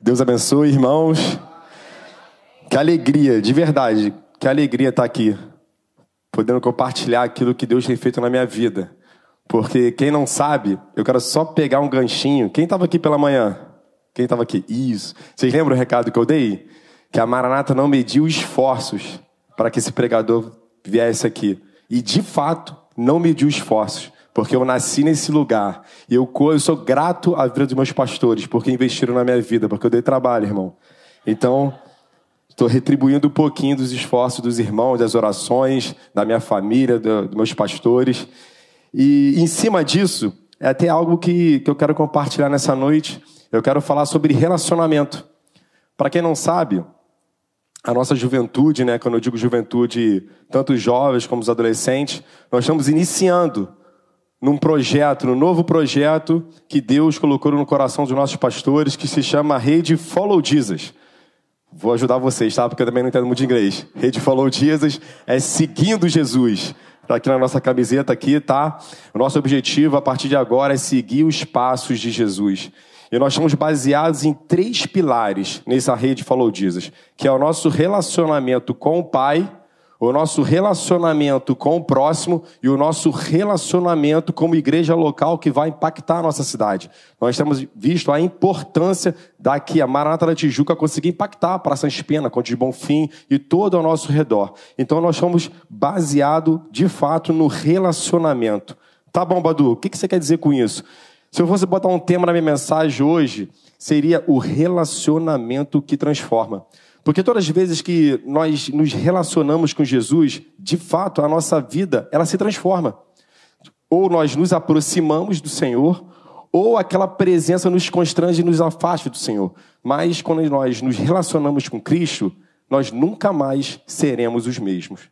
Deus abençoe, irmãos. Que alegria, de verdade, que alegria estar aqui, podendo compartilhar aquilo que Deus tem feito na minha vida. Porque quem não sabe, eu quero só pegar um ganchinho. Quem estava aqui pela manhã? Quem estava aqui? Isso. Vocês lembram o recado que eu dei? Que a Maranata não mediu esforços para que esse pregador viesse aqui. E de fato, não mediu esforços porque eu nasci nesse lugar. E eu, eu sou grato à vida dos meus pastores, porque investiram na minha vida, porque eu dei trabalho, irmão. Então, estou retribuindo um pouquinho dos esforços dos irmãos, das orações, da minha família, do, dos meus pastores. E em cima disso, é até algo que, que eu quero compartilhar nessa noite. Eu quero falar sobre relacionamento. Para quem não sabe, a nossa juventude, né, quando eu digo juventude, tanto os jovens como os adolescentes, nós estamos iniciando num projeto, num novo projeto que Deus colocou no coração dos nossos pastores, que se chama Rede Follow Jesus. Vou ajudar vocês, tá? Porque eu também não entendo muito de inglês. Rede Follow Jesus é seguindo Jesus. Tá aqui na nossa camiseta aqui, tá? O nosso objetivo a partir de agora é seguir os passos de Jesus. E nós estamos baseados em três pilares nessa rede Follow Jesus, que é o nosso relacionamento com o Pai, o nosso relacionamento com o próximo e o nosso relacionamento como igreja local que vai impactar a nossa cidade. Nós temos visto a importância daqui, a Maranata da Tijuca, conseguir impactar a Praça Espena, Conde de Bonfim e todo ao nosso redor. Então nós somos baseados, de fato, no relacionamento. Tá bom, Badu, o que você quer dizer com isso? Se eu fosse botar um tema na minha mensagem hoje, seria o relacionamento que transforma. Porque todas as vezes que nós nos relacionamos com Jesus, de fato, a nossa vida, ela se transforma. Ou nós nos aproximamos do Senhor, ou aquela presença nos constrange e nos afasta do Senhor. Mas quando nós nos relacionamos com Cristo, nós nunca mais seremos os mesmos.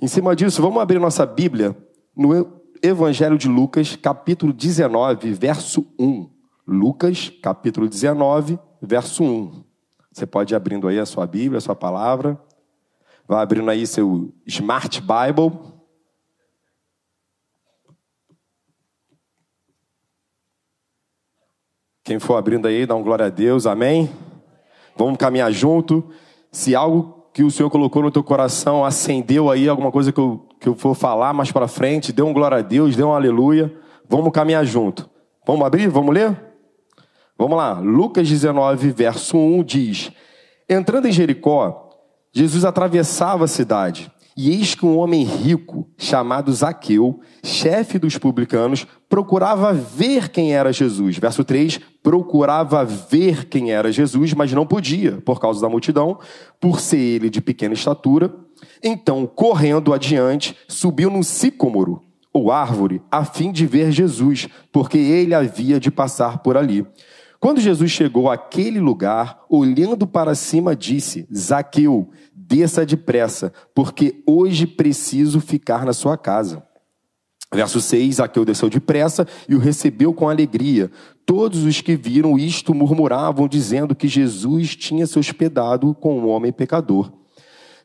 Em cima disso, vamos abrir nossa Bíblia no Evangelho de Lucas, capítulo 19, verso 1. Lucas, capítulo 19, verso 1. Você pode ir abrindo aí a sua Bíblia, a sua palavra. Vai abrindo aí seu Smart Bible. Quem for abrindo aí, dá um glória a Deus, amém? Vamos caminhar junto. Se algo que o Senhor colocou no teu coração acendeu aí, alguma coisa que eu, que eu for falar mais para frente, dê um glória a Deus, dê um aleluia. Vamos caminhar junto. Vamos abrir? Vamos ler? Vamos lá, Lucas 19, verso 1 diz: Entrando em Jericó, Jesus atravessava a cidade, e eis que um homem rico, chamado Zaqueu, chefe dos publicanos, procurava ver quem era Jesus. Verso 3: procurava ver quem era Jesus, mas não podia, por causa da multidão, por ser ele de pequena estatura. Então, correndo adiante, subiu num sicômoro, ou árvore, a fim de ver Jesus, porque ele havia de passar por ali. Quando Jesus chegou àquele lugar, olhando para cima, disse: Zaqueu, desça depressa, porque hoje preciso ficar na sua casa. Verso 6: Zaqueu desceu depressa e o recebeu com alegria. Todos os que viram isto murmuravam, dizendo que Jesus tinha se hospedado com um homem pecador.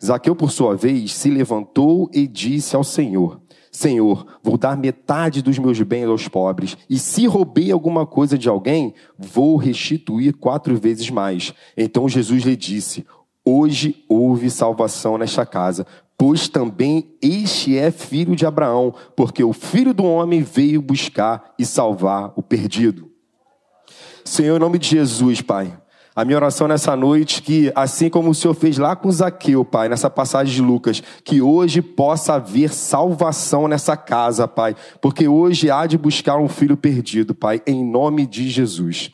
Zaqueu, por sua vez, se levantou e disse ao Senhor: Senhor, vou dar metade dos meus bens aos pobres, e se roubei alguma coisa de alguém, vou restituir quatro vezes mais. Então Jesus lhe disse: Hoje houve salvação nesta casa, pois também este é filho de Abraão, porque o filho do homem veio buscar e salvar o perdido. Senhor, em nome de Jesus, Pai. A minha oração nessa noite que, assim como o Senhor fez lá com Zaqueu, Pai, nessa passagem de Lucas, que hoje possa haver salvação nessa casa, Pai, porque hoje há de buscar um filho perdido, Pai, em nome de Jesus.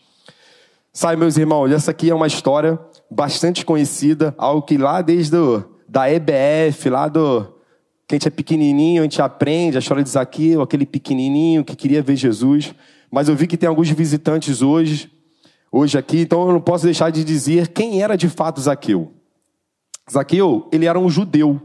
Sabe, meus irmãos, essa aqui é uma história bastante conhecida, algo que lá desde o, da EBF, lá do que a gente é pequenininho, a gente aprende a história de Zaqueu, aquele pequenininho que queria ver Jesus. Mas eu vi que tem alguns visitantes hoje hoje aqui, então eu não posso deixar de dizer quem era de fato Zaqueu. Zaqueu, ele era um judeu.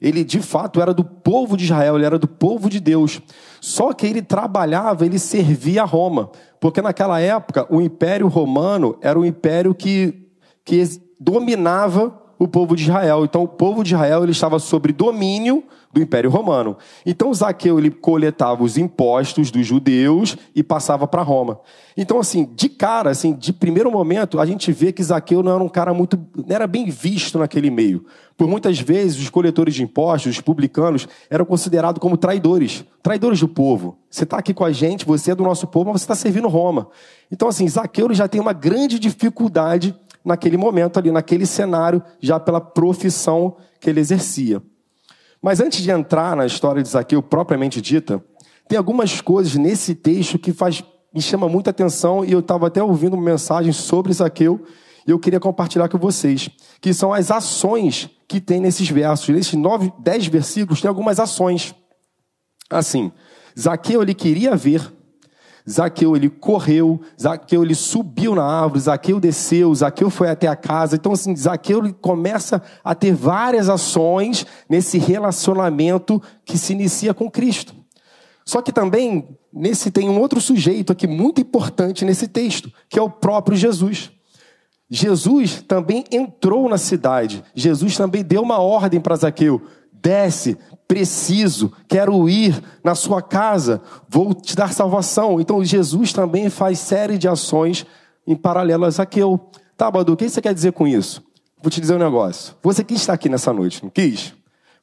Ele de fato era do povo de Israel, ele era do povo de Deus. Só que ele trabalhava, ele servia a Roma. Porque naquela época, o Império Romano era um império que, que dominava o povo de Israel. Então, o povo de Israel ele estava sob domínio do Império Romano. Então, Zaqueu ele coletava os impostos dos judeus e passava para Roma. Então, assim, de cara, assim, de primeiro momento, a gente vê que Zaqueu não era um cara muito, não era bem visto naquele meio. Por muitas vezes, os coletores de impostos, os publicanos, eram considerados como traidores, traidores do povo. Você está aqui com a gente, você é do nosso povo, mas você está servindo Roma. Então, assim, Zaqueu já tem uma grande dificuldade naquele momento ali, naquele cenário, já pela profissão que ele exercia. Mas antes de entrar na história de Zaqueu propriamente dita, tem algumas coisas nesse texto que faz, me chama muita atenção e eu estava até ouvindo uma mensagem sobre Zaqueu e eu queria compartilhar com vocês, que são as ações que tem nesses versos. Nesses nove, dez versículos tem algumas ações. Assim, Zaqueu ele queria ver Zaqueu ele correu, Zaqueu ele subiu na árvore, Zaqueu desceu, Zaqueu foi até a casa. Então assim, Zaqueu começa a ter várias ações nesse relacionamento que se inicia com Cristo. Só que também nesse tem um outro sujeito aqui muito importante nesse texto, que é o próprio Jesus. Jesus também entrou na cidade. Jesus também deu uma ordem para Zaqueu: desce, preciso, quero ir na sua casa, vou te dar salvação. Então Jesus também faz série de ações em paralelo a Zaqueu. Tá, Badu, o que você quer dizer com isso? Vou te dizer um negócio. Você quis estar aqui nessa noite, não quis?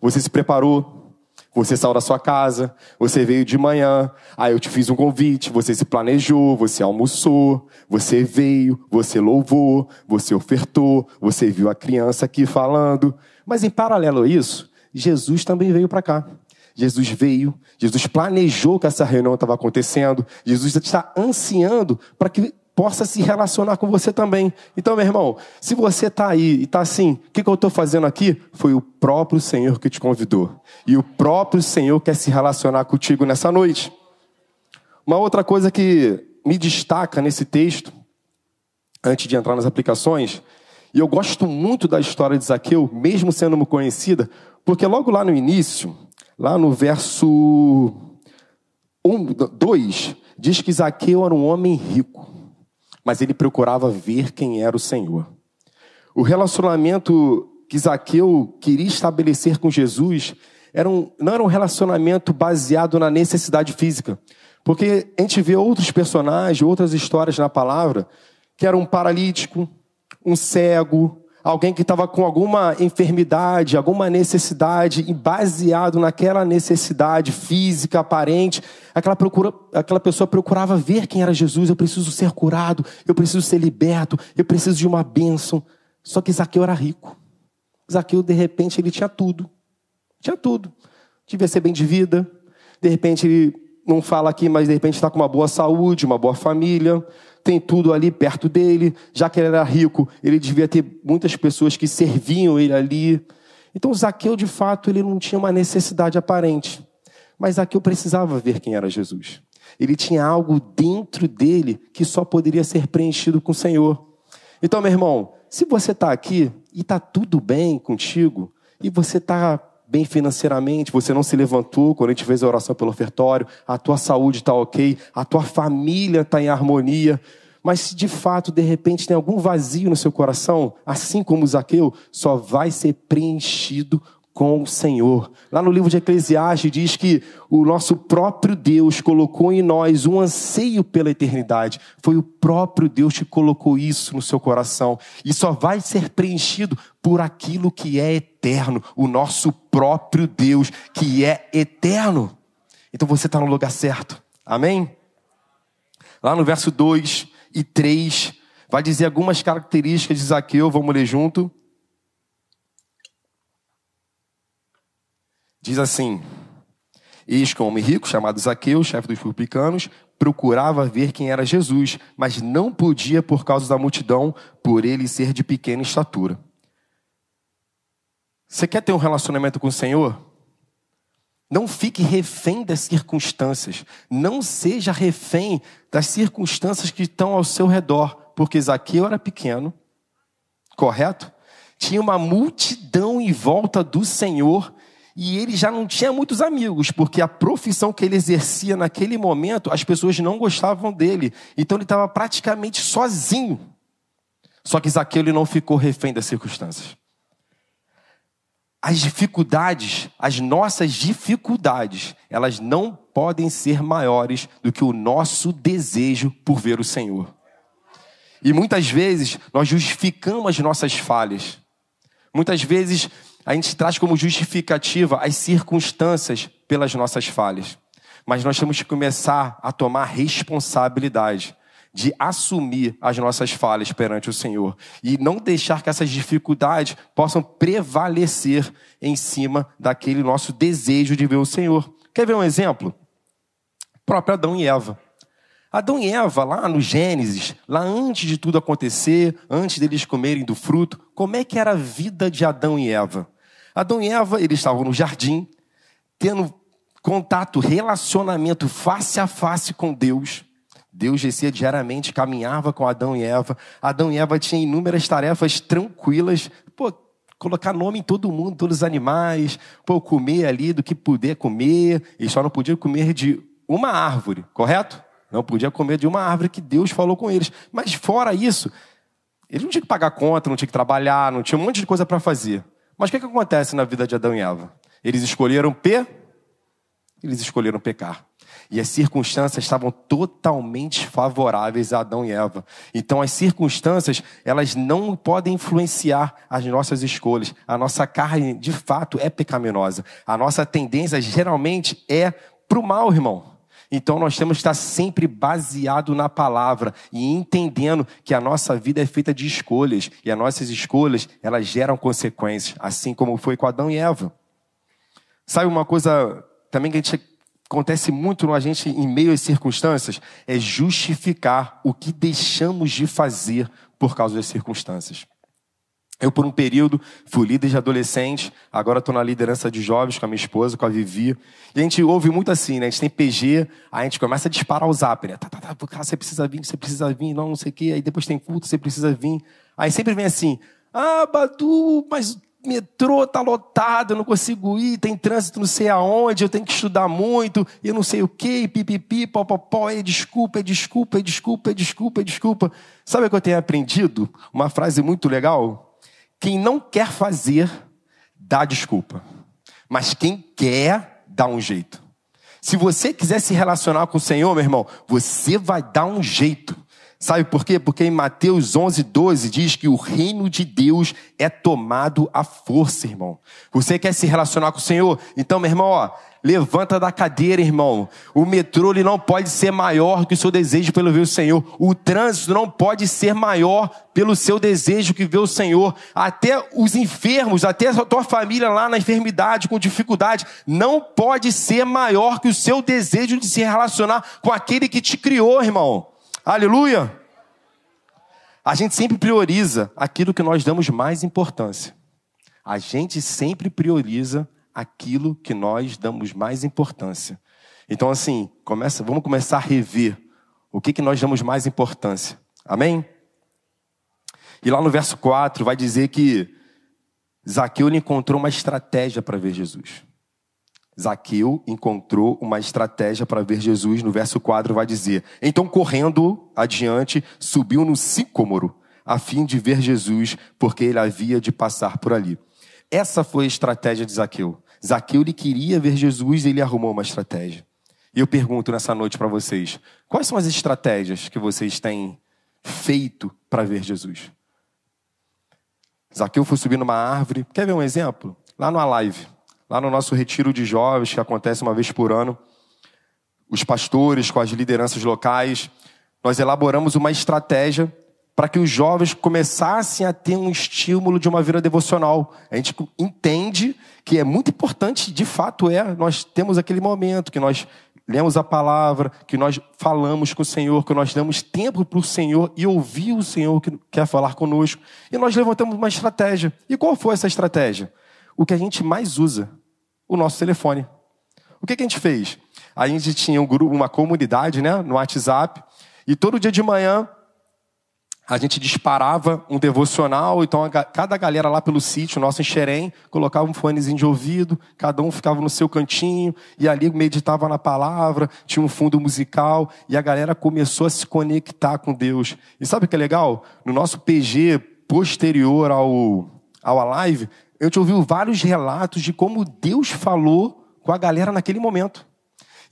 Você se preparou, você saiu da sua casa, você veio de manhã, aí eu te fiz um convite, você se planejou, você almoçou, você veio, você louvou, você ofertou, você viu a criança aqui falando. Mas em paralelo a isso, Jesus também veio para cá. Jesus veio, Jesus planejou que essa reunião estava acontecendo, Jesus está ansiando para que possa se relacionar com você também. Então, meu irmão, se você está aí e está assim, o que, que eu estou fazendo aqui? Foi o próprio Senhor que te convidou. E o próprio Senhor quer se relacionar contigo nessa noite. Uma outra coisa que me destaca nesse texto, antes de entrar nas aplicações, e eu gosto muito da história de Zaqueu, mesmo sendo conhecida, porque logo lá no início, lá no verso 1, 2, diz que Zaqueu era um homem rico, mas ele procurava ver quem era o Senhor. O relacionamento que Zaqueu queria estabelecer com Jesus era um, não era um relacionamento baseado na necessidade física. Porque a gente vê outros personagens, outras histórias na palavra, que era um paralítico, um cego, alguém que estava com alguma enfermidade, alguma necessidade, e baseado naquela necessidade física aparente, aquela, procura, aquela pessoa procurava ver quem era Jesus. Eu preciso ser curado, eu preciso ser liberto, eu preciso de uma bênção. Só que Zaqueu era rico. Zaqueu, de repente, ele tinha tudo. Tinha tudo. Devia ser bem de vida. De repente, ele não fala aqui, mas de repente está com uma boa saúde, uma boa família tem tudo ali perto dele. Já que ele era rico, ele devia ter muitas pessoas que serviam ele ali. Então Zaqueu, de fato, ele não tinha uma necessidade aparente. Mas Zaqueu precisava ver quem era Jesus. Ele tinha algo dentro dele que só poderia ser preenchido com o Senhor. Então, meu irmão, se você está aqui e está tudo bem contigo, e você está bem financeiramente, você não se levantou quando a gente fez a oração pelo ofertório, a tua saúde está ok, a tua família está em harmonia. Mas se de fato, de repente, tem algum vazio no seu coração, assim como Zaqueu, só vai ser preenchido com o Senhor. Lá no livro de Eclesiastes diz que o nosso próprio Deus colocou em nós um anseio pela eternidade. Foi o próprio Deus que colocou isso no seu coração. E só vai ser preenchido por aquilo que é eterno, o nosso próprio Deus, que é eterno. Então você está no lugar certo. Amém? Lá no verso 2 e 3, vai dizer algumas características de Zaqueu, vamos ler junto. Diz assim: Eis que um homem rico, chamado Zaqueu, chefe dos publicanos, procurava ver quem era Jesus, mas não podia por causa da multidão, por ele ser de pequena estatura. Você quer ter um relacionamento com o Senhor? Não fique refém das circunstâncias. Não seja refém das circunstâncias que estão ao seu redor. Porque Zaqueu era pequeno, correto? Tinha uma multidão em volta do Senhor e ele já não tinha muitos amigos, porque a profissão que ele exercia naquele momento, as pessoas não gostavam dele. Então ele estava praticamente sozinho. Só que Zaqueu ele não ficou refém das circunstâncias. as dificuldades, as nossas dificuldades, elas não podem ser maiores do que o nosso desejo por ver o Senhor. E muitas vezes nós justificamos as nossas falhas. Muitas vezes a gente traz como justificativa as circunstâncias pelas nossas falhas. Mas nós temos que começar a tomar responsabilidade de assumir as nossas falhas perante o Senhor e não deixar que essas dificuldades possam prevalecer em cima daquele nosso desejo de ver o Senhor. Quer ver um exemplo? O próprio Adão e Eva. Adão e Eva, lá no Gênesis, lá antes de tudo acontecer, antes deles comerem do fruto, como é que era a vida de Adão e Eva? Adão e Eva, eles estavam no jardim, tendo contato, relacionamento face a face com Deus. Deus descia diariamente, caminhava com Adão e Eva. Adão e Eva tinham inúmeras tarefas tranquilas. Pô, colocar nome em todo mundo, todos os animais. Pô, comer ali do que puder comer. E só não podia comer de uma árvore, correto? Não podia comer de uma árvore que Deus falou com eles. Mas fora isso, eles não tinham que pagar conta, não tinham que trabalhar, não tinha um monte de coisa para fazer. Mas o que, que acontece na vida de Adão e Eva? Eles escolheram P, eles escolheram pecar. E as circunstâncias estavam totalmente favoráveis a Adão e Eva. Então as circunstâncias, elas não podem influenciar as nossas escolhas. A nossa carne, de fato, é pecaminosa. A nossa tendência geralmente é para o mal, irmão. Então nós temos que estar sempre baseado na palavra e entendendo que a nossa vida é feita de escolhas e as nossas escolhas, elas geram consequências, assim como foi com Adão e Eva. Sabe uma coisa também que gente acontece muito a gente em meio às circunstâncias é justificar o que deixamos de fazer por causa das circunstâncias. Eu, por um período, fui líder de adolescente, agora estou na liderança de jovens com a minha esposa, com a Vivi. E a gente ouve muito assim, né? A gente tem PG, aí a gente começa a disparar o zap, né? Tá, tá, tá, cara, você precisa vir, você precisa vir, não, não sei o quê. Aí depois tem culto, você precisa vir. Aí sempre vem assim, ah, Badu, mas metrô tá lotado, eu não consigo ir, tem trânsito não sei aonde, eu tenho que estudar muito, eu não sei o quê, pipipi, popopó, é desculpa, é desculpa, é desculpa, é desculpa, é desculpa. Sabe o que eu tenho aprendido? Uma frase muito legal. Quem não quer fazer, dá desculpa. Mas quem quer, dá um jeito. Se você quiser se relacionar com o Senhor, meu irmão, você vai dar um jeito. Sabe por quê? Porque em Mateus 11, 12 diz que o reino de Deus é tomado à força, irmão. Você quer se relacionar com o Senhor? Então, meu irmão, ó, levanta da cadeira, irmão. O metrô ele não pode ser maior que o seu desejo pelo ver o Senhor. O trânsito não pode ser maior pelo seu desejo que ver o Senhor. Até os enfermos, até a tua família lá na enfermidade, com dificuldade, não pode ser maior que o seu desejo de se relacionar com aquele que te criou, irmão. Aleluia! A gente sempre prioriza aquilo que nós damos mais importância. A gente sempre prioriza aquilo que nós damos mais importância. Então, assim, começa, vamos começar a rever o que, que nós damos mais importância. Amém? E lá no verso 4 vai dizer que Zaqueu encontrou uma estratégia para ver Jesus. Zaqueu encontrou uma estratégia para ver Jesus. No verso 4 vai dizer: Então, correndo adiante, subiu no sicômoro, a fim de ver Jesus, porque ele havia de passar por ali. Essa foi a estratégia de Zaqueu. Zaqueu ele queria ver Jesus e ele arrumou uma estratégia. E eu pergunto nessa noite para vocês: quais são as estratégias que vocês têm feito para ver Jesus? Zaqueu foi subir numa árvore. Quer ver um exemplo? Lá no Alive. Lá no nosso retiro de jovens, que acontece uma vez por ano, os pastores com as lideranças locais, nós elaboramos uma estratégia para que os jovens começassem a ter um estímulo de uma vida devocional. A gente entende que é muito importante, de fato é, nós temos aquele momento que nós lemos a palavra, que nós falamos com o Senhor, que nós damos tempo para o Senhor e ouvir o Senhor que quer falar conosco. E nós levantamos uma estratégia. E qual foi essa estratégia? O que a gente mais usa, o nosso telefone. O que, que a gente fez? A gente tinha um grupo, uma comunidade né, no WhatsApp, e todo dia de manhã a gente disparava um devocional, então a, cada galera lá pelo sítio, nosso em Xerém, colocava um fonezinho de ouvido, cada um ficava no seu cantinho, e ali meditava na palavra, tinha um fundo musical, e a galera começou a se conectar com Deus. E sabe o que é legal? No nosso PG posterior ao, ao live, a gente ouviu vários relatos de como Deus falou com a galera naquele momento.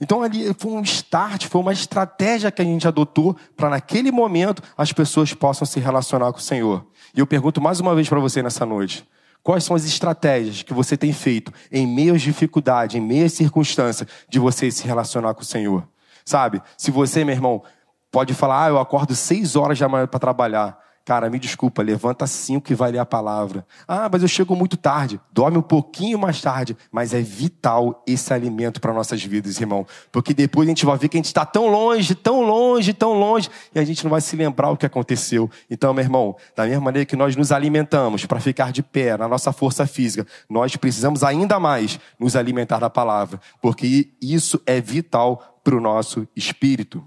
Então ali foi um start, foi uma estratégia que a gente adotou para naquele momento as pessoas possam se relacionar com o Senhor. E eu pergunto mais uma vez para você nessa noite: quais são as estratégias que você tem feito em meio às dificuldades, em meio às circunstâncias de você se relacionar com o Senhor? Sabe? Se você, meu irmão, pode falar, ah, eu acordo seis horas da manhã para trabalhar. Cara, me desculpa, levanta cinco e vai ler a palavra. Ah, mas eu chego muito tarde. Dorme um pouquinho mais tarde. Mas é vital esse alimento para nossas vidas, irmão. Porque depois a gente vai ver que a gente está tão longe, tão longe, tão longe, e a gente não vai se lembrar o que aconteceu. Então, meu irmão, da mesma maneira que nós nos alimentamos para ficar de pé na nossa força física, nós precisamos ainda mais nos alimentar da palavra. Porque isso é vital para o nosso espírito.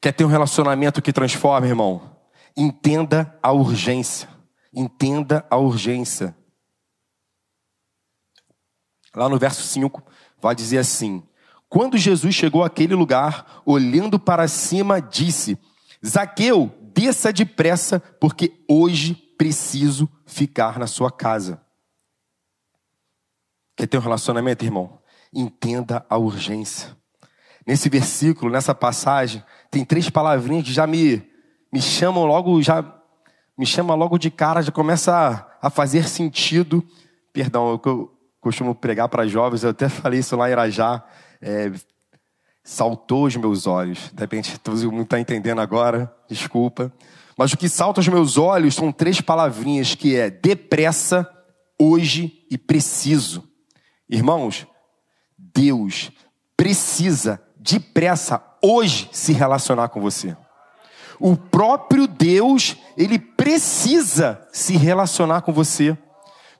Quer ter um relacionamento que transforma, irmão? Entenda a urgência. Entenda a urgência. Lá no verso 5, vai dizer assim: Quando Jesus chegou àquele lugar, olhando para cima, disse: Zaqueu, desça depressa, porque hoje preciso ficar na sua casa. Quer ter um relacionamento, irmão? Entenda a urgência. Nesse versículo, nessa passagem, tem três palavrinhas que já me, me chamam logo, já me chama logo de cara, já começa a, a fazer sentido. Perdão, eu, eu costumo pregar para jovens, eu até falei isso lá em Irajá. É, saltou os meus olhos. De repente, todo mundo está entendendo agora, desculpa. Mas o que salta aos meus olhos são três palavrinhas que é depressa, hoje e preciso. Irmãos, Deus precisa depressa hoje se relacionar com você. O próprio Deus, ele precisa se relacionar com você.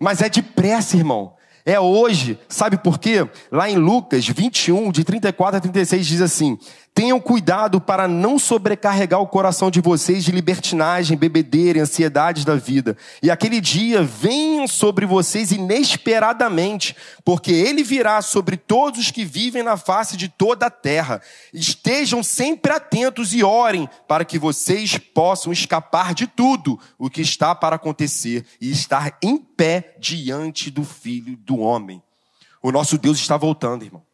Mas é depressa, irmão. É hoje. Sabe por quê? Lá em Lucas 21, de 34 a 36, diz assim: Tenham cuidado para não sobrecarregar o coração de vocês de libertinagem, bebedeira e ansiedades da vida. E aquele dia venham sobre vocês inesperadamente, porque ele virá sobre todos os que vivem na face de toda a terra. Estejam sempre atentos e orem para que vocês possam escapar de tudo o que está para acontecer e estar em pé diante do Filho do Homem. O nosso Deus está voltando, irmão.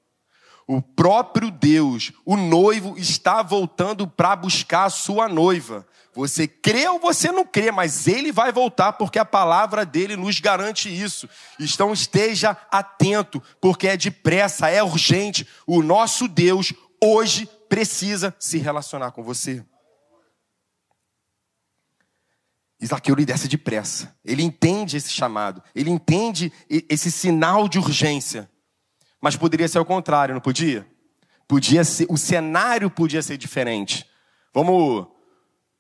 O próprio Deus, o noivo, está voltando para buscar a sua noiva. Você crê ou você não crê, mas ele vai voltar porque a palavra dele nos garante isso. Então esteja atento, porque é depressa, é urgente. O nosso Deus hoje precisa se relacionar com você. Isaqueu lhe desce depressa. Ele entende esse chamado, ele entende esse sinal de urgência. Mas poderia ser o contrário, não podia? Podia ser, o cenário podia ser diferente. Vamos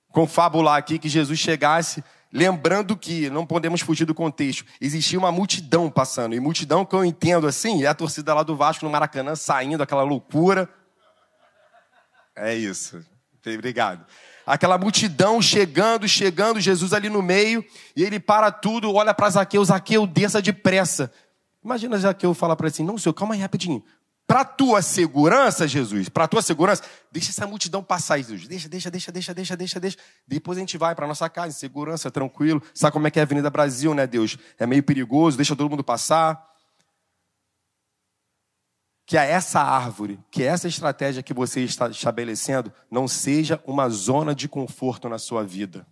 confabular aqui que Jesus chegasse, lembrando que não podemos fugir do contexto. Existia uma multidão passando, e multidão que eu entendo assim, é a torcida lá do Vasco no Maracanã saindo, aquela loucura. É isso. Obrigado. Aquela multidão chegando, chegando, Jesus ali no meio, e ele para tudo, olha para Zaqueu, Zaqueu, desça depressa. Imagina já que eu falar para ele assim, não, senhor, calma aí rapidinho. Para tua segurança, Jesus, para tua segurança, deixa essa multidão passar, Jesus. Deixa, deixa, deixa, deixa, deixa, deixa, deixa. Depois a gente vai para nossa casa, em segurança, tranquilo. Sabe como é que é a Avenida Brasil, né, Deus? É meio perigoso, deixa todo mundo passar. Que é essa árvore, que é essa estratégia que você está estabelecendo, não seja uma zona de conforto na sua vida.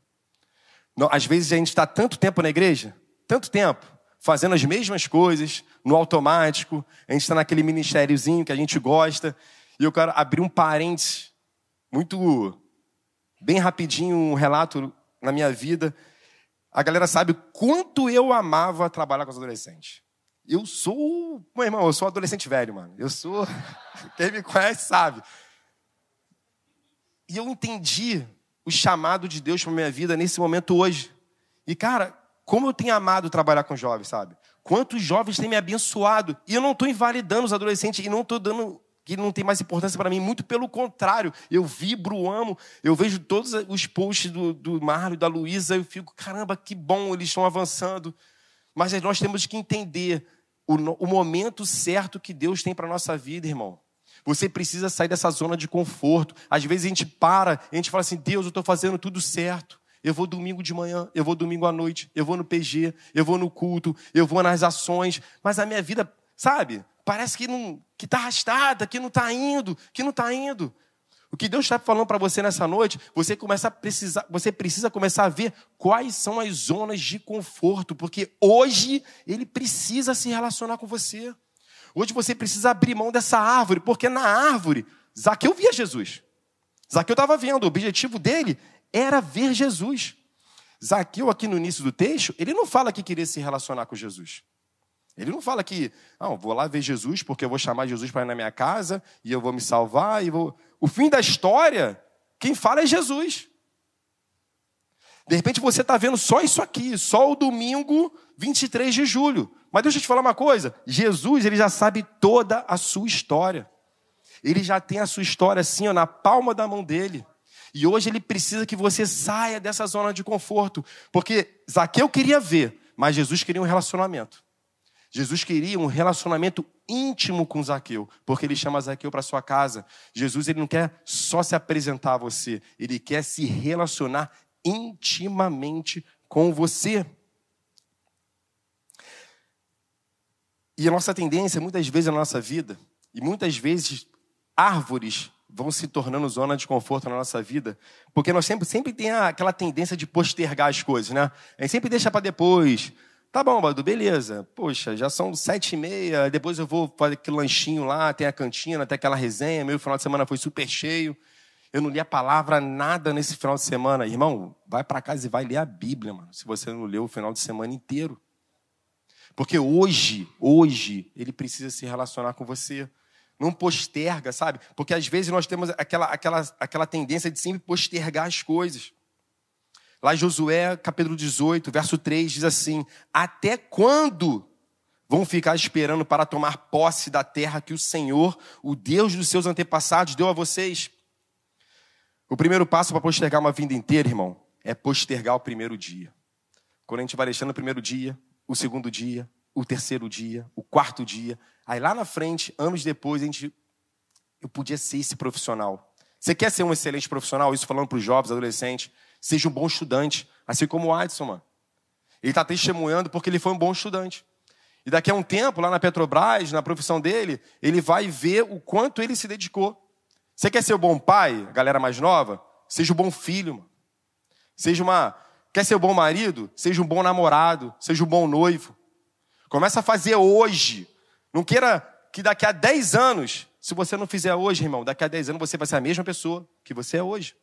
às vezes a gente está tanto tempo na igreja, tanto tempo, fazendo as mesmas coisas, no automático. A gente está naquele ministériozinho que a gente gosta. E eu quero abrir um parênteses, muito, bem rapidinho, um relato na minha vida. A galera sabe quanto eu amava trabalhar com os adolescentes. Eu sou, meu irmão, eu sou adolescente velho, mano. Eu sou, quem me conhece sabe. E eu entendi o chamado de Deus para minha vida nesse momento hoje. E cara, como eu tenho amado trabalhar com jovens, sabe? Quantos jovens têm me abençoado. E eu não estou invalidando os adolescentes e não estou dando que não tem mais importância para mim, muito pelo contrário, eu vibro, amo, eu vejo todos os posts do, do Marlon da Luísa, eu fico, caramba, que bom, eles estão avançando. Mas nós temos que entender o, o momento certo que Deus tem para a nossa vida, irmão. Você precisa sair dessa zona de conforto. Às vezes a gente para, a gente fala assim: Deus, eu estou fazendo tudo certo. Eu vou domingo de manhã, eu vou domingo à noite, eu vou no PG, eu vou no culto, eu vou nas ações, mas a minha vida, sabe, parece que não que está arrastada, que não está indo, que não está indo. O que Deus está falando para você nessa noite, você começa a precisar, você precisa começar a ver quais são as zonas de conforto, porque hoje ele precisa se relacionar com você. Hoje você precisa abrir mão dessa árvore, porque na árvore Zaqueu via Jesus. Zaqueu estava vendo, o objetivo dele era ver Jesus. Zaqueu, aqui no início do texto, ele não fala que queria se relacionar com Jesus. Ele não fala que, não, vou lá ver Jesus porque eu vou chamar Jesus para ir na minha casa e eu vou me salvar e vou. O fim da história, quem fala é Jesus. De repente você está vendo só isso aqui, só o domingo 23 de julho. Mas deixa eu te falar uma coisa: Jesus ele já sabe toda a sua história. Ele já tem a sua história assim, ó, na palma da mão dele. E hoje ele precisa que você saia dessa zona de conforto. Porque Zaqueu queria ver, mas Jesus queria um relacionamento. Jesus queria um relacionamento íntimo com Zaqueu, porque ele chama Zaqueu para sua casa. Jesus ele não quer só se apresentar a você, ele quer se relacionar intimamente com você. E a nossa tendência, muitas vezes na nossa vida, e muitas vezes árvores vão se tornando zona de conforto na nossa vida, porque nós sempre, sempre tem aquela tendência de postergar as coisas, né? A gente sempre deixa para depois. Tá bom, Badu, beleza. Poxa, já são sete e meia, depois eu vou fazer aquele lanchinho lá, tem a cantina, tem aquela resenha, meu final de semana foi super cheio. Eu não li a palavra nada nesse final de semana. Irmão, vai para casa e vai ler a Bíblia, mano, se você não leu o final de semana inteiro. Porque hoje, hoje, ele precisa se relacionar com você. Não posterga, sabe? Porque às vezes nós temos aquela, aquela, aquela tendência de sempre postergar as coisas. Lá Josué, capítulo 18, verso 3, diz assim: Até quando vão ficar esperando para tomar posse da terra que o Senhor, o Deus dos seus antepassados, deu a vocês? O primeiro passo para postergar uma vida inteira, irmão, é postergar o primeiro dia. Quando a gente vai deixando o primeiro dia, o segundo dia, o terceiro dia, o quarto dia. Aí lá na frente, anos depois, a gente. Eu podia ser esse profissional. Você quer ser um excelente profissional? Isso falando para os jovens, adolescentes. Seja um bom estudante. Assim como o Adson, mano. Ele está testemunhando porque ele foi um bom estudante. E daqui a um tempo, lá na Petrobras, na profissão dele, ele vai ver o quanto ele se dedicou. Você quer ser um bom pai, galera mais nova? Seja um bom filho, mano. Seja uma. Quer ser um bom marido? Seja um bom namorado. Seja um bom noivo. Começa a fazer hoje. Não queira que daqui a 10 anos, se você não fizer hoje, irmão, daqui a 10 anos você vai ser a mesma pessoa que você é hoje.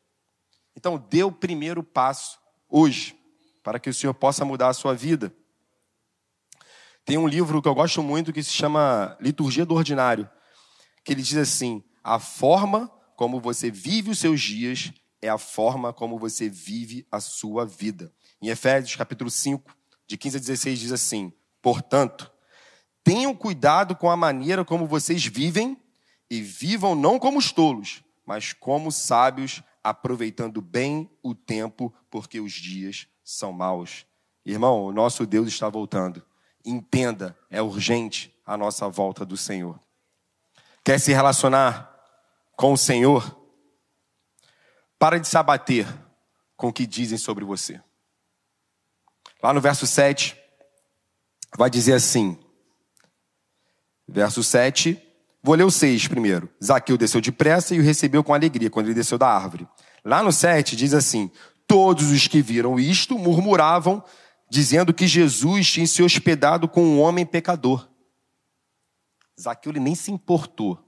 Então, dê o primeiro passo hoje, para que o Senhor possa mudar a sua vida. Tem um livro que eu gosto muito que se chama Liturgia do Ordinário, que ele diz assim: a forma como você vive os seus dias é a forma como você vive a sua vida. Em Efésios capítulo 5, de 15 a 16, diz assim: Portanto, tenham cuidado com a maneira como vocês vivem e vivam não como os tolos, mas como sábios, aproveitando bem o tempo, porque os dias são maus. Irmão, o nosso Deus está voltando. Entenda, é urgente a nossa volta do Senhor. Quer se relacionar com o Senhor? Para de se abater com o que dizem sobre você. Lá no verso 7, vai dizer assim, verso 7, vou ler o 6 primeiro. Zaqueu desceu depressa e o recebeu com alegria quando ele desceu da árvore. Lá no 7 diz assim: Todos os que viram isto murmuravam, dizendo que Jesus tinha se hospedado com um homem pecador. Zaqueu ele nem se importou.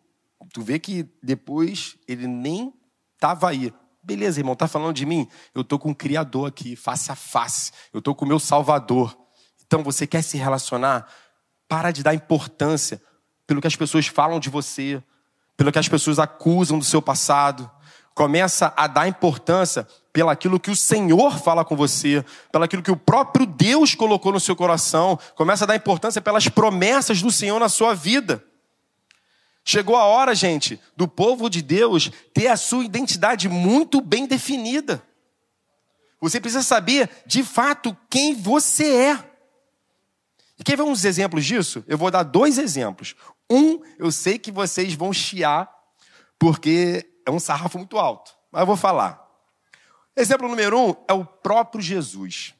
Tu vê que depois ele nem estava aí. Beleza, irmão, tá falando de mim? Eu tô com o Criador aqui, face a face. Eu tô com o meu Salvador. Então, você quer se relacionar? Para de dar importância pelo que as pessoas falam de você, pelo que as pessoas acusam do seu passado. Começa a dar importância pelaquilo que o Senhor fala com você, pelaquilo que o próprio Deus colocou no seu coração. Começa a dar importância pelas promessas do Senhor na sua vida. Chegou a hora, gente, do povo de Deus ter a sua identidade muito bem definida. Você precisa saber, de fato, quem você é. Quer ver uns exemplos disso? Eu vou dar dois exemplos. Um, eu sei que vocês vão chiar, porque é um sarrafo muito alto. Mas eu vou falar. Exemplo número um é o próprio Jesus.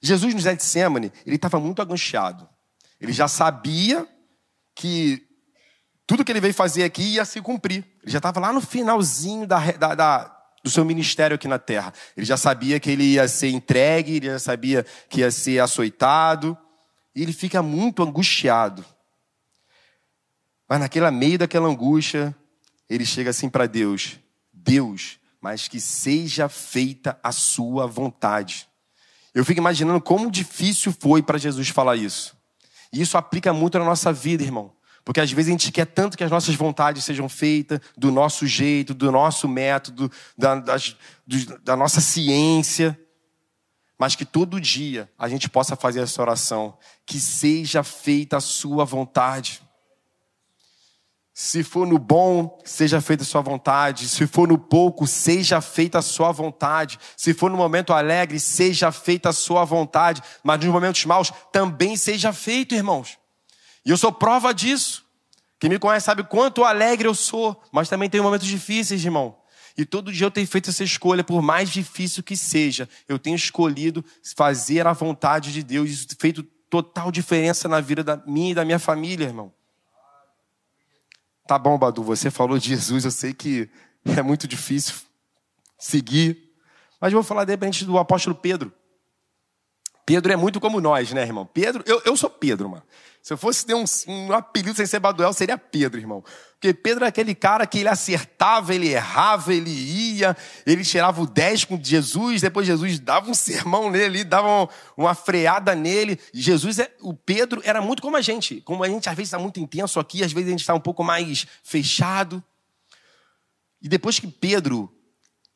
Jesus no Getsemane, ele estava muito angustiado. Ele já sabia que tudo que ele veio fazer aqui ia se cumprir. Ele já estava lá no finalzinho da, da, da, do seu ministério aqui na terra. Ele já sabia que ele ia ser entregue, ele já sabia que ia ser açoitado. E ele fica muito angustiado. Mas naquele meio daquela angústia, ele chega assim para Deus: Deus, mas que seja feita a sua vontade. Eu fico imaginando como difícil foi para Jesus falar isso. E isso aplica muito na nossa vida, irmão. Porque às vezes a gente quer tanto que as nossas vontades sejam feitas do nosso jeito, do nosso método, da, das, do, da nossa ciência. Mas que todo dia a gente possa fazer essa oração. Que seja feita a sua vontade. Se for no bom, seja feita a sua vontade. Se for no pouco, seja feita a sua vontade. Se for no momento alegre, seja feita a sua vontade. Mas nos momentos maus, também seja feito, irmãos. E eu sou prova disso. Quem me conhece sabe quanto alegre eu sou, mas também tem momentos difíceis, irmão. E todo dia eu tenho feito essa escolha, por mais difícil que seja, eu tenho escolhido fazer a vontade de Deus. Isso tem feito total diferença na vida da minha e da minha família, irmão. Tá bom, Badu, você falou de Jesus, eu sei que é muito difícil seguir. Mas vou falar de repente do apóstolo Pedro. Pedro é muito como nós, né, irmão? Pedro, eu, eu sou Pedro, mano. Se eu fosse ter um, um apelido sem ser Baduel, seria Pedro, irmão. Porque Pedro é aquele cara que ele acertava, ele errava, ele ia, ele tirava o 10 com Jesus, depois Jesus dava um sermão nele, dava uma, freada nele. Jesus, é, o Pedro era muito como a gente. Como a gente às vezes está muito intenso aqui, às vezes a gente está um pouco mais fechado. E depois que Pedro,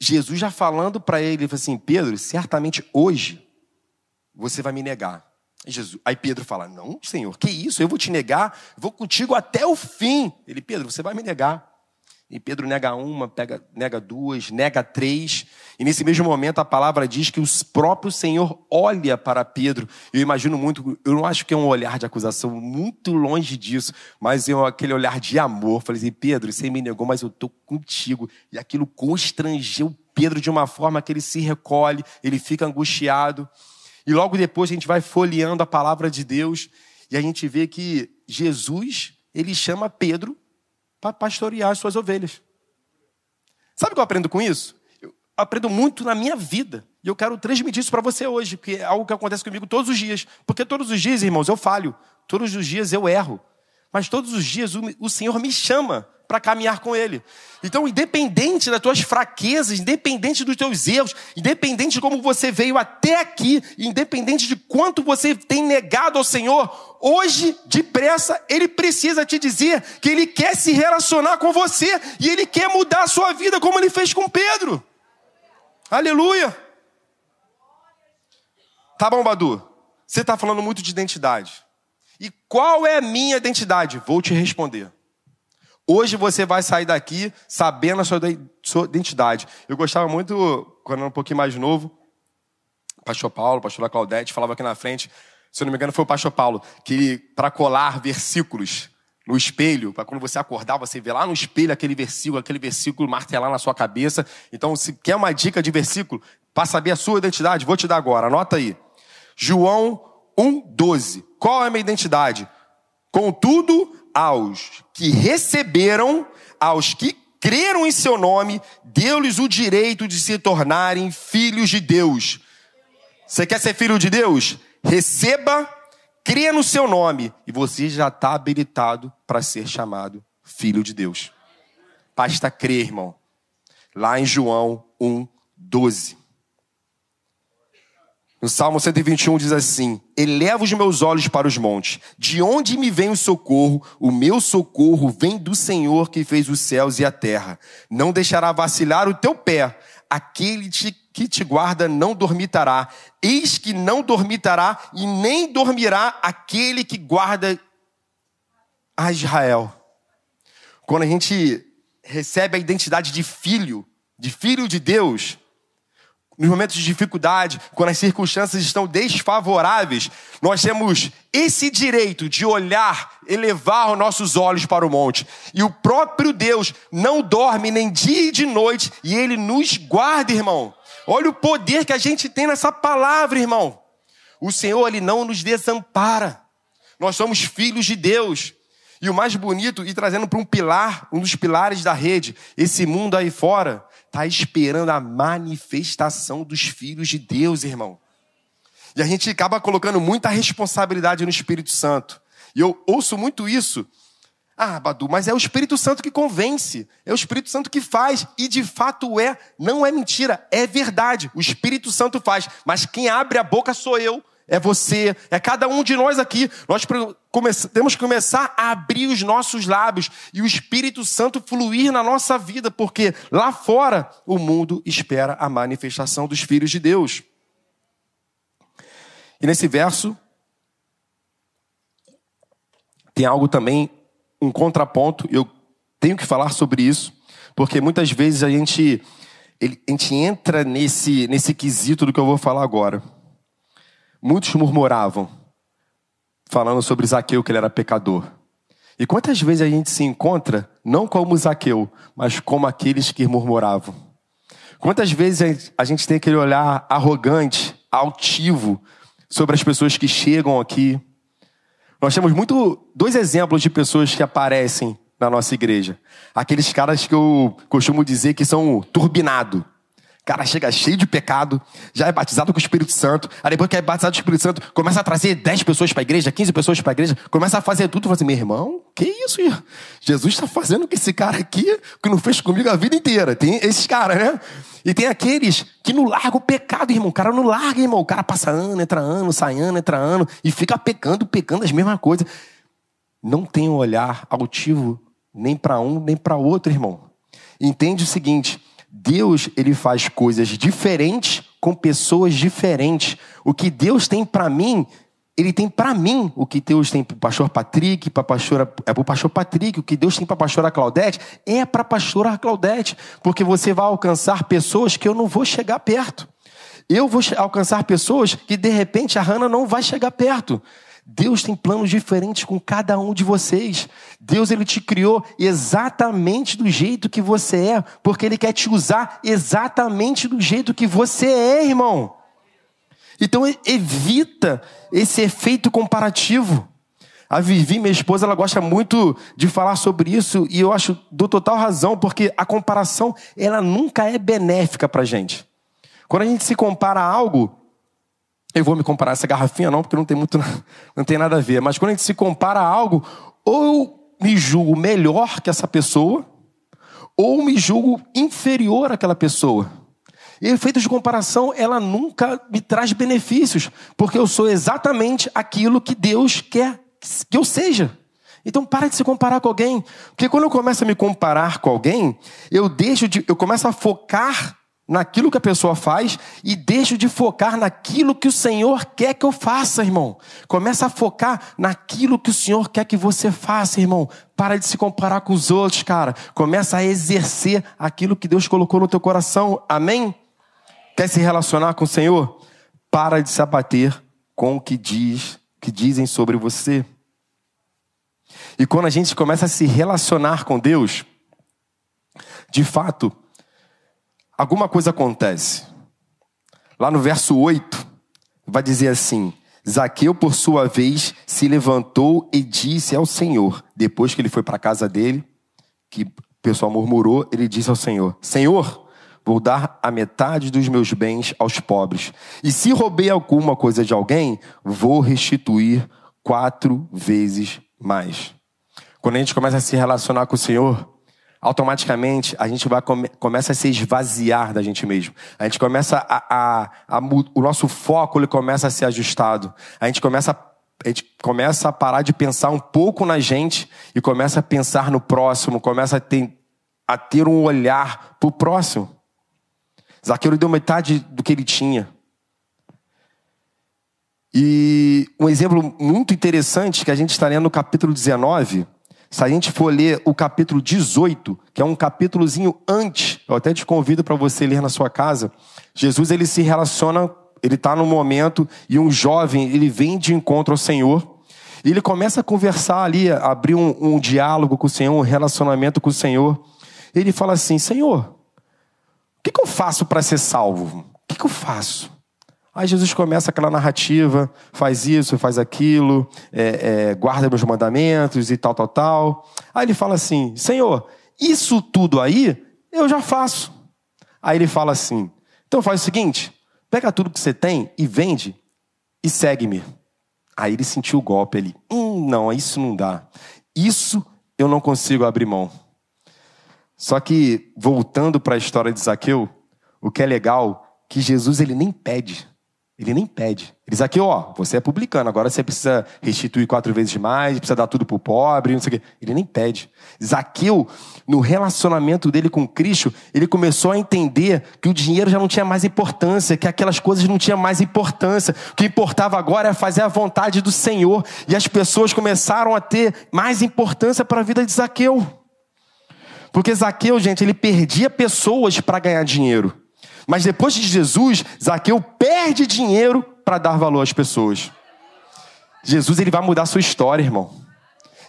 Jesus já falando para ele, ele falou assim: Pedro, certamente hoje você vai me negar. Jesus, aí Pedro fala: Não, Senhor, que isso? Eu vou te negar, vou contigo até o fim. Ele, Pedro, você vai me negar. E Pedro nega uma, pega, nega duas, nega três. E nesse mesmo momento a palavra diz que o próprio Senhor olha para Pedro. Eu imagino muito, eu não acho que é um olhar de acusação, muito longe disso, mas é aquele olhar de amor. Falei assim, Pedro, você me negou, mas eu estou contigo. E aquilo constrangeu Pedro de uma forma que ele se recolhe, ele fica angustiado. E logo depois a gente vai folheando a palavra de Deus e a gente vê que Jesus, ele chama Pedro para pastorear as suas ovelhas. Sabe o que eu aprendo com isso? Eu aprendo muito na minha vida. E eu quero transmitir isso para você hoje, porque é algo que acontece comigo todos os dias. Porque todos os dias, irmãos, eu falho. Todos os dias eu erro. Mas todos os dias o, o Senhor me chama para caminhar com Ele. Então, independente das tuas fraquezas, independente dos teus erros, independente de como você veio até aqui, independente de quanto você tem negado ao Senhor, hoje, depressa, Ele precisa te dizer que Ele quer se relacionar com você e Ele quer mudar a sua vida, como Ele fez com Pedro. Aleluia! Tá bom, Badu? Você está falando muito de identidade. E qual é a minha identidade? Vou te responder. Hoje você vai sair daqui sabendo a sua, sua identidade. Eu gostava muito, quando era um pouquinho mais novo, o pastor Paulo, o pastor Claudete, falava aqui na frente, se eu não me engano foi o pastor Paulo, que para colar versículos no espelho, para quando você acordar, você ver lá no espelho aquele versículo, aquele versículo martelar na sua cabeça. Então, se quer uma dica de versículo, para saber a sua identidade, vou te dar agora, anota aí. João 1,12. Qual é a minha identidade? Contudo, aos que receberam, aos que creram em seu nome, deu-lhes o direito de se tornarem filhos de Deus. Você quer ser filho de Deus? Receba, crê no seu nome e você já está habilitado para ser chamado filho de Deus. Basta crer, irmão. Lá em João 1, 12. No Salmo 121 diz assim: Eleva os meus olhos para os montes. De onde me vem o socorro? O meu socorro vem do Senhor que fez os céus e a terra. Não deixará vacilar o teu pé. Aquele que te guarda não dormitará. Eis que não dormitará e nem dormirá aquele que guarda a Israel. Quando a gente recebe a identidade de filho, de filho de Deus, nos momentos de dificuldade, quando as circunstâncias estão desfavoráveis, nós temos esse direito de olhar, elevar os nossos olhos para o monte. E o próprio Deus não dorme nem dia e de noite, e ele nos guarda, irmão. Olha o poder que a gente tem nessa palavra, irmão. O Senhor, Ele não nos desampara. Nós somos filhos de Deus. E o mais bonito, e trazendo para um pilar, um dos pilares da rede, esse mundo aí fora está esperando a manifestação dos filhos de Deus, irmão. E a gente acaba colocando muita responsabilidade no Espírito Santo. E eu ouço muito isso. Ah, Badu, mas é o Espírito Santo que convence, é o Espírito Santo que faz, e de fato é, não é mentira, é verdade. O Espírito Santo faz, mas quem abre a boca sou eu, é você, é cada um de nós aqui. Nós temos que começar a abrir os nossos lábios e o Espírito Santo fluir na nossa vida, porque lá fora o mundo espera a manifestação dos filhos de Deus. E nesse verso, tem algo também, um contraponto, eu tenho que falar sobre isso, porque muitas vezes a gente, a gente entra nesse, nesse quesito do que eu vou falar agora. Muitos murmuravam, falando sobre Zaqueu, que ele era pecador. E quantas vezes a gente se encontra, não como Zaqueu, mas como aqueles que murmuravam? Quantas vezes a gente tem aquele olhar arrogante, altivo, sobre as pessoas que chegam aqui. Nós temos muito dois exemplos de pessoas que aparecem na nossa igreja. Aqueles caras que eu costumo dizer que são turbinado. Cara chega cheio de pecado, já é batizado com o Espírito Santo, aí depois que é batizado com o Espírito Santo, começa a trazer 10 pessoas para a igreja, 15 pessoas para a igreja, começa a fazer tudo, fala assim, meu irmão, que isso? Jesus está fazendo com esse cara aqui que não fez comigo a vida inteira. Tem esses caras, né? E tem aqueles que não largam o pecado, irmão. O cara não larga, irmão. O cara passa ano, entra ano, sai ano, entra ano, e fica pecando, pecando as mesmas coisas. Não tem um olhar altivo nem para um, nem para outro, irmão. Entende o seguinte: Deus, ele faz coisas diferentes com pessoas diferentes. O que Deus tem para mim, ele tem para mim o que Deus tem para o pastor Patrick, para pastora, é para o pastor Patrick, o que Deus tem para a pastora Claudete, é para a pastora Claudete, porque você vai alcançar pessoas que eu não vou chegar perto. Eu vou alcançar pessoas que de repente a Hannah não vai chegar perto. Deus tem planos diferentes com cada um de vocês. Deus ele te criou exatamente do jeito que você é, porque ele quer te usar exatamente do jeito que você é, irmão. Então evita esse efeito comparativo. A Vivi, minha esposa, ela gosta muito de falar sobre isso e eu acho do total razão, porque a comparação ela nunca é benéfica para gente. Quando a gente se compara a algo, eu vou me comparar essa garrafinha não, porque não tem muito, não tem nada a ver. Mas quando a gente se compara a algo, ou eu me julgo melhor que essa pessoa, ou me julgo inferior àquela pessoa. E efeitos de comparação, ela nunca me traz benefícios, porque eu sou exatamente aquilo que Deus quer que eu seja. Então para de se comparar com alguém, porque quando eu começo a me comparar com alguém, eu deixo de, eu começo a focar naquilo que a pessoa faz e deixo de focar naquilo que o Senhor quer que eu faça, irmão. Começa a focar naquilo que o Senhor quer que você faça, irmão. Para de se comparar com os outros, cara. Começa a exercer aquilo que Deus colocou no teu coração. Amém? Quer se relacionar com o Senhor? Para de se abater com o que diz, que dizem sobre você. E quando a gente começa a se relacionar com Deus, de fato, alguma coisa acontece. Lá no verso 8, vai dizer assim: Zaqueu, por sua vez, se levantou e disse ao Senhor, depois que ele foi para a casa dele, que o pessoal murmurou, ele disse ao Senhor: Senhor, Vou dar a metade dos meus bens aos pobres. E se roubei alguma coisa de alguém, vou restituir quatro vezes mais. Quando a gente começa a se relacionar com o Senhor, automaticamente a gente vai come, começa a se esvaziar da gente mesmo. A gente começa a, a, a, o nosso foco ele começa a ser ajustado. A gente começa a gente começa a parar de pensar um pouco na gente e começa a pensar no próximo, começa a ter, a ter um olhar para o próximo. Zaqueu deu metade do que ele tinha. E um exemplo muito interessante que a gente está lendo no capítulo 19, se a gente for ler o capítulo 18, que é um capítulozinho antes, eu até te convido para você ler na sua casa. Jesus ele se relaciona, ele está no momento e um jovem ele vem de encontro ao Senhor. E ele começa a conversar ali, a abrir um, um diálogo com o Senhor, um relacionamento com o Senhor. Ele fala assim: Senhor, que, que eu faço para ser salvo? que, que eu faço? Aí Jesus começa aquela narrativa, faz isso, faz aquilo, é, é, guarda meus mandamentos e tal, tal, tal. Aí ele fala assim: Senhor, isso tudo aí eu já faço. Aí ele fala assim: então faz o seguinte, pega tudo que você tem e vende e segue-me. Aí ele sentiu o golpe ali. Hum, não, isso não dá. Isso eu não consigo abrir mão. Só que, voltando para a história de Zaqueu, o que é legal, que Jesus ele nem pede. Ele nem pede. Ele diz aqui, ó, você é publicano, agora você precisa restituir quatro vezes mais, precisa dar tudo pro pobre, não sei o quê. Ele nem pede. Zaqueu, no relacionamento dele com Cristo, ele começou a entender que o dinheiro já não tinha mais importância, que aquelas coisas não tinham mais importância. O que importava agora é fazer a vontade do Senhor. E as pessoas começaram a ter mais importância para a vida de Zaqueu. Porque Zaqueu, gente, ele perdia pessoas para ganhar dinheiro. Mas depois de Jesus, Zaqueu perde dinheiro para dar valor às pessoas. Jesus ele vai mudar a sua história, irmão.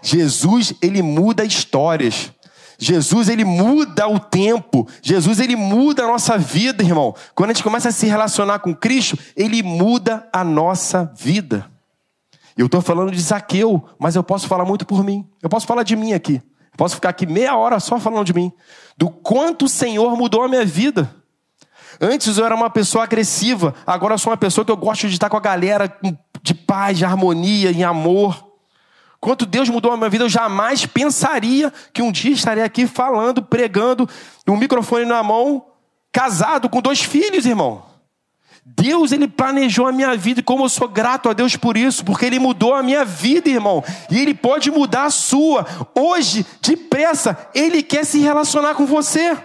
Jesus ele muda histórias. Jesus ele muda o tempo. Jesus ele muda a nossa vida, irmão. Quando a gente começa a se relacionar com Cristo, ele muda a nossa vida. Eu estou falando de Zaqueu, mas eu posso falar muito por mim. Eu posso falar de mim aqui. Posso ficar aqui meia hora só falando de mim. Do quanto o Senhor mudou a minha vida. Antes eu era uma pessoa agressiva, agora eu sou uma pessoa que eu gosto de estar com a galera de paz, de harmonia, em amor. Quanto Deus mudou a minha vida, eu jamais pensaria que um dia estaria aqui falando, pregando, um microfone na mão, casado com dois filhos, irmão. Deus, ele planejou a minha vida e como eu sou grato a Deus por isso, porque ele mudou a minha vida, irmão. E ele pode mudar a sua. Hoje, depressa, ele quer se relacionar com você.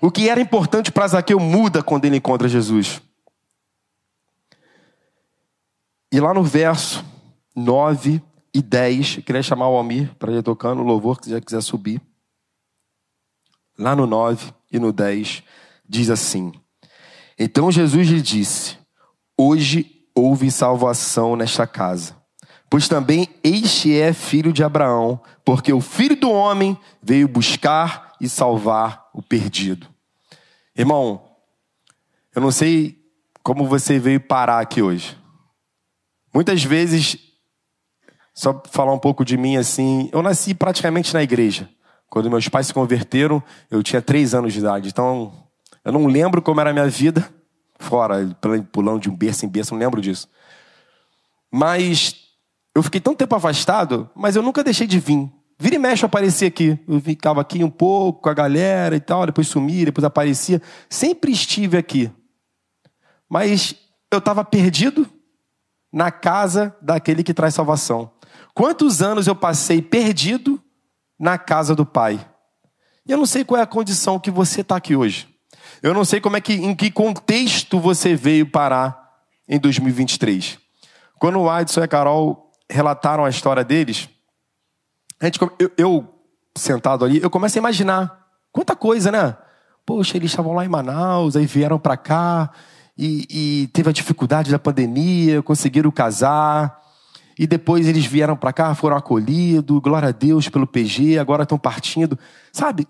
O que era importante para Zaqueu muda quando ele encontra Jesus. E lá no verso 9 e 10, queria chamar o Almir para ir tocando o louvor, se já quiser subir. Lá no 9 e no 10, diz assim: Então Jesus lhe disse: Hoje houve salvação nesta casa, pois também este é filho de Abraão, porque o filho do homem veio buscar e salvar o perdido. Irmão, eu não sei como você veio parar aqui hoje. Muitas vezes, só falar um pouco de mim assim, eu nasci praticamente na igreja. Quando meus pais se converteram, eu tinha três anos de idade. Então, eu não lembro como era a minha vida, fora, pulando de um berço em berço, não lembro disso. Mas eu fiquei tão tempo afastado, mas eu nunca deixei de vir. Vira e mexe eu aparecia aqui. Eu ficava aqui um pouco com a galera e tal, depois sumia, depois aparecia. Sempre estive aqui. Mas eu estava perdido na casa daquele que traz salvação. Quantos anos eu passei perdido na casa do Pai? E eu não sei qual é a condição que você está aqui hoje. Eu não sei como é que, em que contexto você veio parar em 2023. Quando o Adson e a Carol relataram a história deles, a gente, eu, eu, sentado ali, eu começo a imaginar quanta coisa, né? Poxa, eles estavam lá em Manaus, aí vieram para cá e, e, teve a dificuldade da pandemia, conseguiram casar e depois eles vieram para cá, foram acolhidos, glória a Deus pelo PG, agora estão partindo, sabe?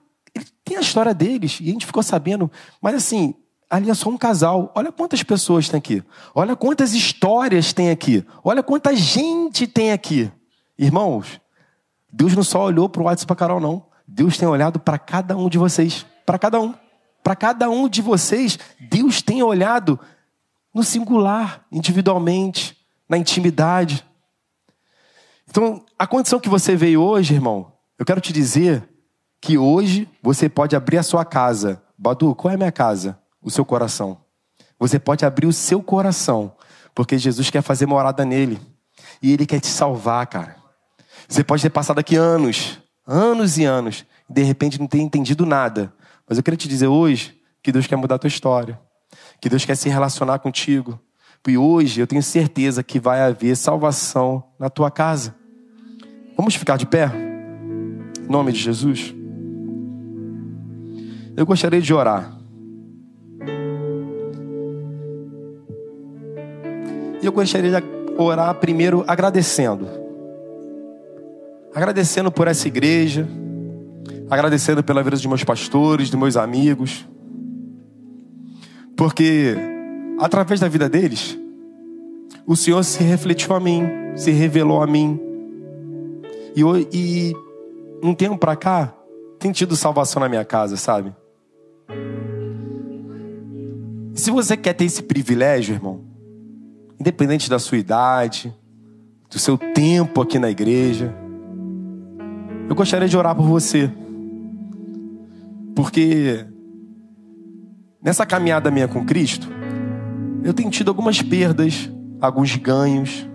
Tem a história deles e a gente ficou sabendo, mas assim, ali é só um casal. Olha quantas pessoas tem aqui. Olha quantas histórias tem aqui. Olha quanta gente tem aqui. Irmãos, Deus não só olhou para o WhatsApp para Carol, não. Deus tem olhado para cada um de vocês. Para cada um. Para cada um de vocês, Deus tem olhado no singular, individualmente, na intimidade. Então, a condição que você veio hoje, irmão, eu quero te dizer que hoje você pode abrir a sua casa. Badu, qual é a minha casa? O seu coração. Você pode abrir o seu coração, porque Jesus quer fazer morada nele. E ele quer te salvar, cara. Você pode ter passado aqui anos, anos e anos, e de repente não ter entendido nada. Mas eu queria te dizer hoje que Deus quer mudar a tua história, que Deus quer se relacionar contigo. E hoje eu tenho certeza que vai haver salvação na tua casa. Vamos ficar de pé? Em nome de Jesus. Eu gostaria de orar. E eu gostaria de orar primeiro agradecendo agradecendo por essa igreja, agradecendo pela vida dos meus pastores, dos meus amigos. Porque através da vida deles, o Senhor se refletiu a mim, se revelou a mim. E, e um tempo para cá, tem tido salvação na minha casa, sabe? Se você quer ter esse privilégio, irmão, independente da sua idade, do seu tempo aqui na igreja, eu gostaria de orar por você. Porque nessa caminhada minha com Cristo, eu tenho tido algumas perdas, alguns ganhos.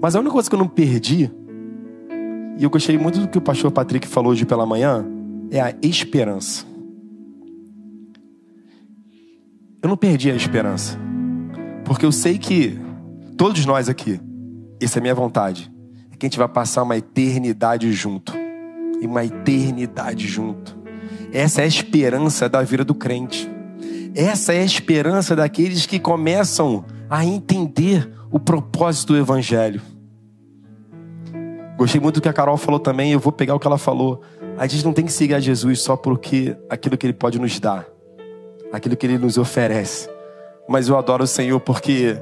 Mas a única coisa que eu não perdi, e eu gostei muito do que o pastor Patrick falou hoje pela manhã, é a esperança. Eu não perdi a esperança. Porque eu sei que todos nós aqui, essa é a minha vontade, que a gente vai passar uma eternidade junto. E uma eternidade junto. Essa é a esperança da vida do crente. Essa é a esperança daqueles que começam a entender o propósito do Evangelho. Gostei muito do que a Carol falou também, eu vou pegar o que ela falou. A gente não tem que seguir a Jesus só porque aquilo que ele pode nos dar, aquilo que ele nos oferece. Mas eu adoro o Senhor porque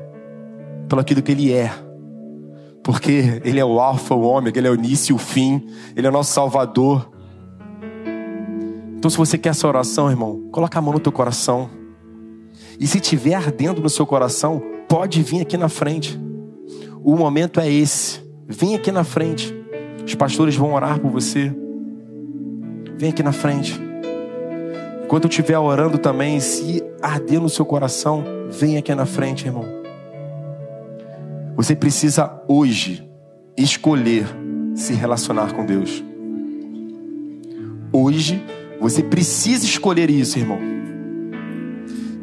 pelo aquilo que ele é. Porque ele é o alfa, o ômega, ele é o início e o fim, ele é o nosso salvador. Então se você quer essa oração, irmão, coloca a mão no teu coração. E se tiver ardendo no seu coração, pode vir aqui na frente. O momento é esse. Vem aqui na frente. Os pastores vão orar por você. Vem aqui na frente. Enquanto eu estiver orando também, se arder no seu coração, vem aqui na frente, irmão. Você precisa hoje escolher se relacionar com Deus. Hoje você precisa escolher isso, irmão.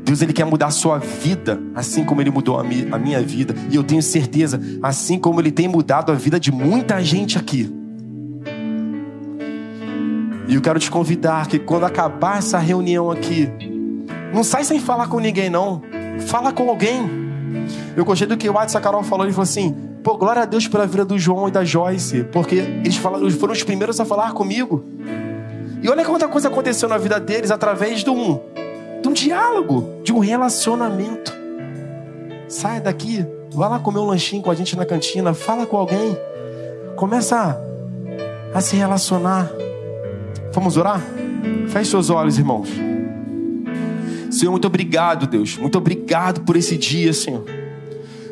Deus ele quer mudar a sua vida, assim como ele mudou a, a minha vida. E eu tenho certeza, assim como ele tem mudado a vida de muita gente aqui. E eu quero te convidar que quando acabar essa reunião aqui, não sai sem falar com ninguém, não. Fala com alguém. Eu gostei do que o Watson Carol falou. Ele falou assim: pô, glória a Deus pela vida do João e da Joyce, porque eles falaram, foram os primeiros a falar comigo. E olha quanta coisa aconteceu na vida deles através de um de um diálogo, de um relacionamento. Sai daqui, vai lá comer um lanchinho com a gente na cantina, fala com alguém, começa a, a se relacionar. Vamos orar? Feche seus olhos, irmãos. Senhor, muito obrigado, Deus. Muito obrigado por esse dia, Senhor.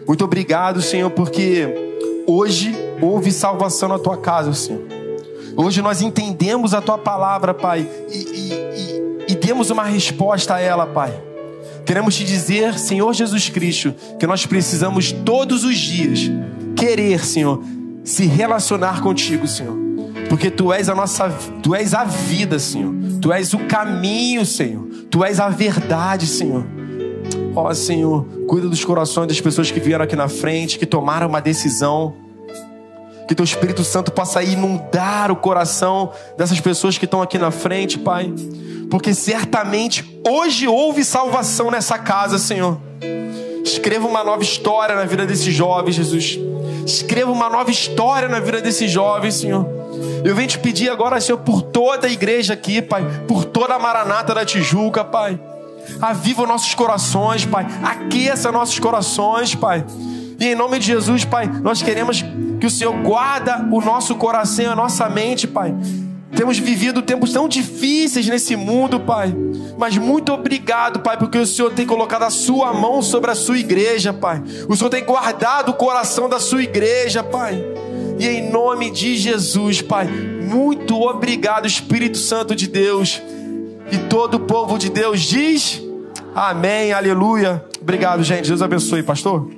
Muito obrigado, Senhor, porque hoje houve salvação na tua casa, Senhor. Hoje nós entendemos a tua palavra, Pai, e, e, e e demos uma resposta a ela, Pai. Queremos te dizer, Senhor Jesus Cristo, que nós precisamos todos os dias querer, Senhor, se relacionar contigo, Senhor. Porque tu és a nossa, tu és a vida, Senhor. Tu és o caminho, Senhor. Tu és a verdade, Senhor. Ó, oh, Senhor, cuida dos corações das pessoas que vieram aqui na frente, que tomaram uma decisão. Que teu Espírito Santo possa inundar o coração dessas pessoas que estão aqui na frente, Pai porque certamente hoje houve salvação nessa casa, Senhor. Escreva uma nova história na vida desses jovens, Jesus. Escreva uma nova história na vida desses jovens, Senhor. Eu venho te pedir agora, Senhor, por toda a igreja aqui, Pai, por toda a maranata da Tijuca, Pai. Aviva nossos corações, Pai. Aqueça nossos corações, Pai. E em nome de Jesus, Pai, nós queremos que o Senhor guarda o nosso coração, a nossa mente, Pai temos vivido tempos tão difíceis nesse mundo, Pai. Mas muito obrigado, Pai, porque o Senhor tem colocado a sua mão sobre a sua igreja, Pai. O Senhor tem guardado o coração da sua igreja, Pai. E em nome de Jesus, Pai, muito obrigado, Espírito Santo de Deus. E todo o povo de Deus diz: Amém, aleluia. Obrigado, gente. Deus abençoe, pastor.